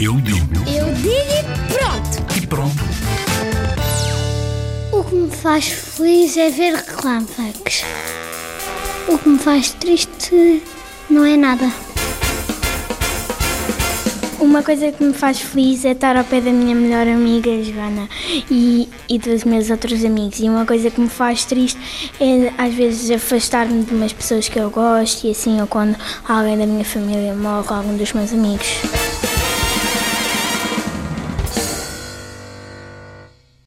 Eu digo Eu digo e pronto. e pronto. O que me faz feliz é ver relâmpagos. O que me faz triste não é nada. Uma coisa que me faz feliz é estar ao pé da minha melhor amiga, Joana, e, e dos meus outros amigos. E uma coisa que me faz triste é, às vezes, afastar-me de umas pessoas que eu gosto, e assim, ou quando alguém da minha família morre, algum dos meus amigos.